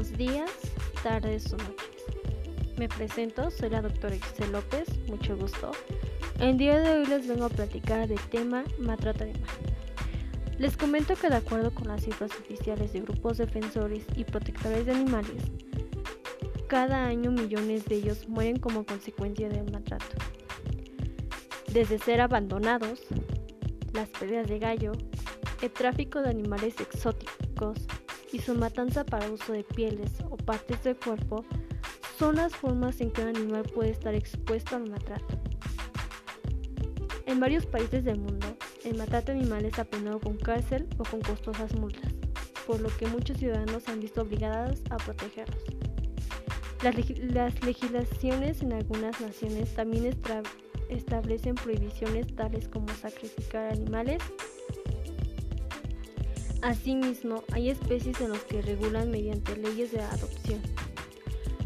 Buenos días, tardes o noches. Me presento, soy la doctora Giselle López, mucho gusto. El día de hoy les vengo a platicar del tema maltrato animal. Les comento que de acuerdo con las cifras oficiales de grupos defensores y protectores de animales, cada año millones de ellos mueren como consecuencia del maltrato. Desde ser abandonados, las peleas de gallo, el tráfico de animales exóticos, y su matanza para uso de pieles o partes del cuerpo son las formas en que un animal puede estar expuesto al maltrato. En varios países del mundo, el maltrato animal es apenado con cárcel o con costosas multas, por lo que muchos ciudadanos se han visto obligados a protegerlos. Las, las legislaciones en algunas naciones también establecen prohibiciones tales como sacrificar animales Asimismo, hay especies en los que regulan mediante leyes de adopción.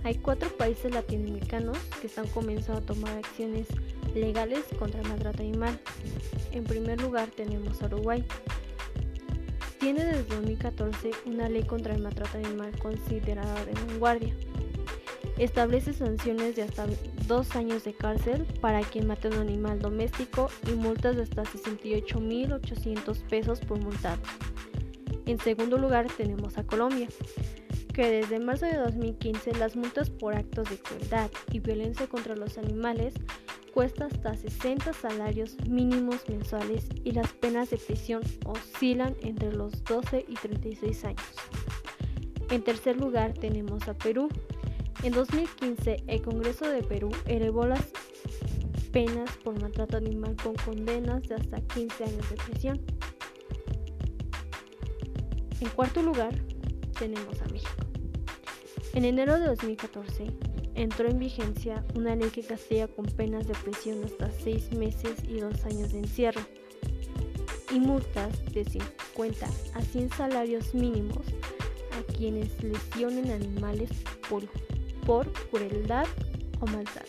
Hay cuatro países latinoamericanos que están comenzando a tomar acciones legales contra el maltrato animal. En primer lugar tenemos a Uruguay. Tiene desde 2014 una ley contra el maltrato animal considerada de vanguardia. Establece sanciones de hasta dos años de cárcel para quien mate a un animal doméstico y multas de hasta 68.800 pesos por multado. En segundo lugar tenemos a Colombia, que desde marzo de 2015 las multas por actos de crueldad y violencia contra los animales cuesta hasta 60 salarios mínimos mensuales y las penas de prisión oscilan entre los 12 y 36 años. En tercer lugar tenemos a Perú. En 2015 el Congreso de Perú elevó las penas por maltrato animal con condenas de hasta 15 años de prisión. En cuarto lugar, tenemos a México. En enero de 2014 entró en vigencia una ley que castiga con penas de prisión hasta seis meses y dos años de encierro y multas de 50 a 100 salarios mínimos a quienes lesionen animales por, crueldad o maltrato.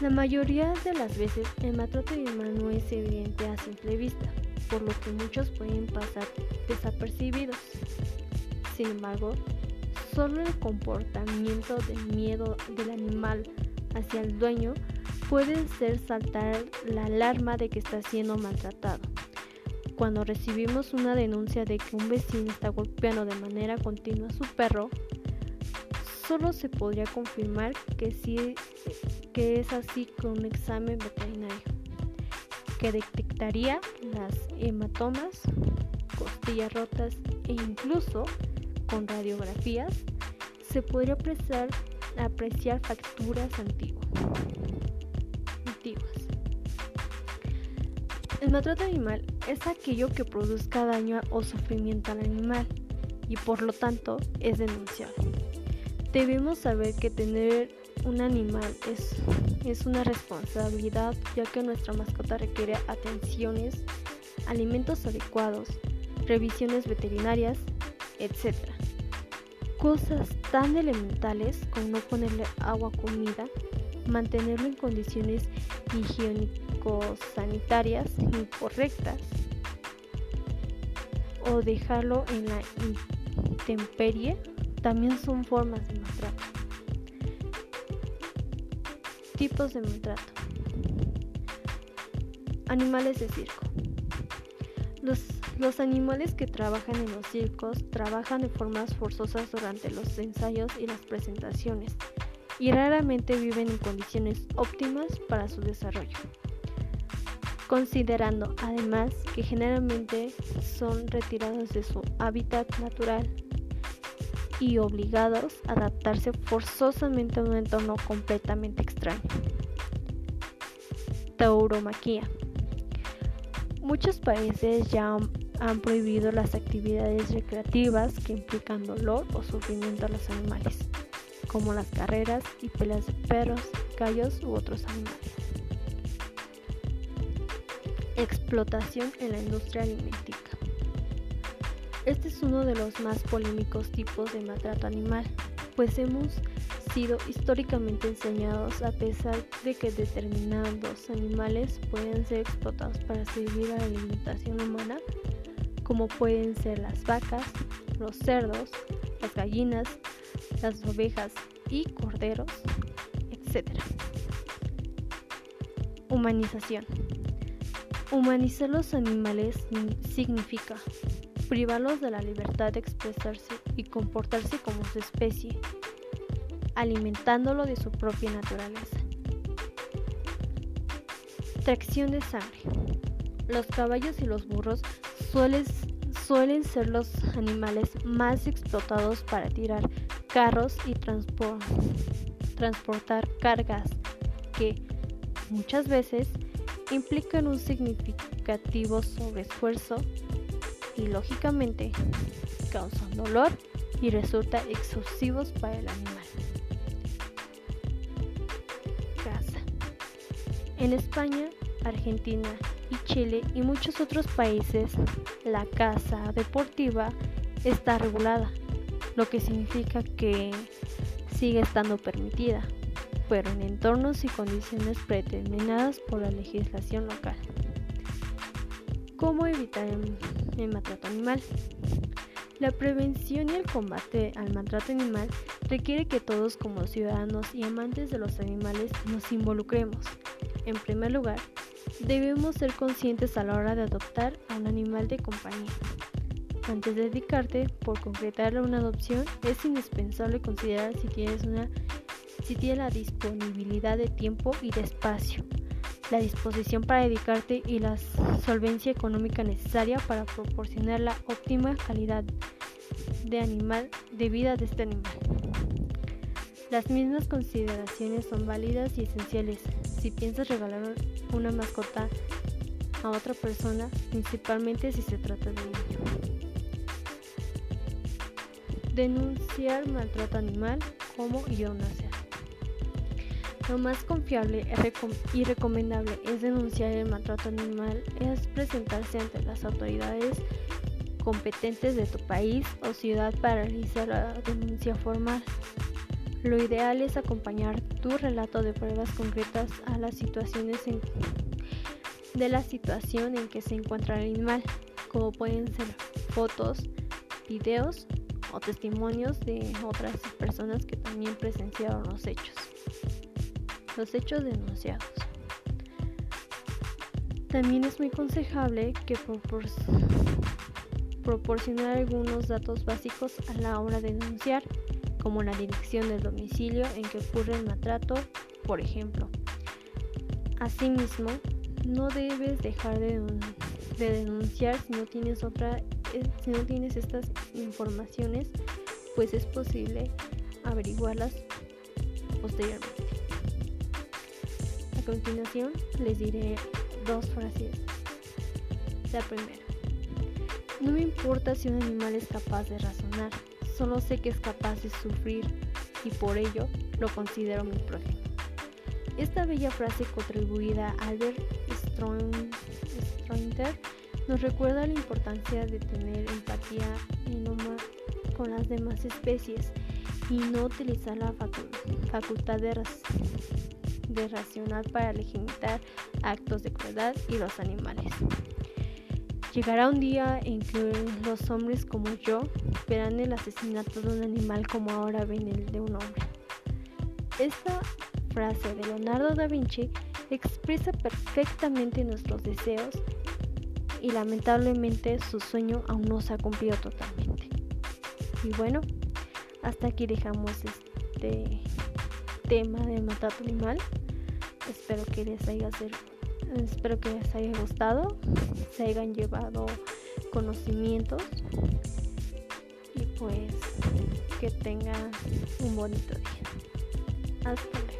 La mayoría de las veces el maltrato animal no es evidente a simple vista por lo que muchos pueden pasar desapercibidos. Sin embargo, solo el comportamiento de miedo del animal hacia el dueño puede hacer saltar la alarma de que está siendo maltratado. Cuando recibimos una denuncia de que un vecino está golpeando de manera continua a su perro, solo se podría confirmar que sí que es así con un examen veterinario que detectaría las hematomas, costillas rotas e incluso con radiografías se podría apreciar, apreciar facturas antiguas. antiguas. El maltrato animal es aquello que produzca daño o sufrimiento al animal y por lo tanto es denunciable. Debemos saber que tener un animal es, es una responsabilidad ya que nuestra mascota requiere atenciones, alimentos adecuados, revisiones veterinarias, etc. Cosas tan elementales como no ponerle agua comida, mantenerlo en condiciones higiénico-sanitarias incorrectas o dejarlo en la intemperie también son formas de maltrato. Tipos de maltrato. Animales de circo. Los, los, animales que trabajan en los circos trabajan de formas forzosas durante los ensayos y las presentaciones y raramente viven en condiciones óptimas para su desarrollo. Considerando además que generalmente son retirados de su hábitat natural y obligados a adaptarse forzosamente a un entorno completamente extraño. Tauromaquia. Muchos países ya han prohibido las actividades recreativas que implican dolor o sufrimiento a los animales, como las carreras y peleas de perros, gallos u otros animales. Explotación en la industria alimenticia. Este es uno de los más polémicos tipos de maltrato animal, pues hemos sido históricamente enseñados a pesar de que determinados animales pueden ser explotados para servir a la alimentación humana, como pueden ser las vacas, los cerdos, las gallinas, las ovejas y corderos, etc. Humanización. Humanizar los animales significa privarlos de la libertad de expresarse y comportarse como su especie, alimentándolo de su propia naturaleza. Tracción de sangre. Los caballos y los burros suelen, suelen ser los animales más explotados para tirar carros y transportar cargas que muchas veces implican un significativo sobreesfuerzo y lógicamente causan dolor y resultan exhaustivos para el animal. Caza. En España, Argentina y Chile y muchos otros países, la caza deportiva está regulada, lo que significa que sigue estando permitida pero en entornos y condiciones predeterminadas por la legislación local. ¿Cómo evitar el, maltrato animal? La prevención y el combate al maltrato animal requiere que todos como ciudadanos y amantes de los animales nos involucremos. En primer lugar, debemos ser conscientes a la hora de adoptar a un animal de compañía. Antes de dedicarte por concretar una adopción, es indispensable considerar si tienes una si tienes la disponibilidad de tiempo y de espacio, la disposición para dedicarte y la solvencia económica necesaria para proporcionar la óptima calidad de animal de vida de este animal. Las mismas consideraciones son válidas y esenciales si piensas regalar una mascota a otra persona, principalmente si se trata de niño. Denunciar maltrato animal como y. Lo más confiable y recomendable es denunciar el maltrato animal, es presentarse ante las autoridades competentes de tu país o ciudad para realizar la denuncia formal. Lo ideal es acompañar tu relato de pruebas concretas a las situaciones de la situación en que se encuentra el animal, como pueden ser fotos, videos o testimonios de otras personas que también presenciaron los hechos los hechos denunciados. También es muy aconsejable que proporcionar algunos datos básicos a la hora de denunciar, como la dirección del domicilio en que ocurre el maltrato, por ejemplo. Asimismo, no debes dejar de, denunciar si no tienes otra, eh, si no tienes estas informaciones, pues es posible averiguarlas posteriormente continuación les diré dos frases. La primera. No me importa si un animal es capaz de razonar, solo sé que es capaz de sufrir y por ello lo considero mi prójimo. Esta bella frase contribuida a Albert Strointer nos recuerda la importancia de tener empatía con las demás especies y no utilizar la facultad de, de racional para legitimar actos de crueldad y los animales. Llegará un día en que los hombres como yo verán el asesinato de un animal como ahora ven el de un hombre. Esta frase de Leonardo da Vinci expresa perfectamente nuestros deseos y lamentablemente su sueño aún no se ha cumplido totalmente. Y bueno, hasta aquí dejamos este tema de matar animal. Espero que les haya espero que les haya gustado, se hayan llevado conocimientos y pues que tengan un bonito día. Hasta luego.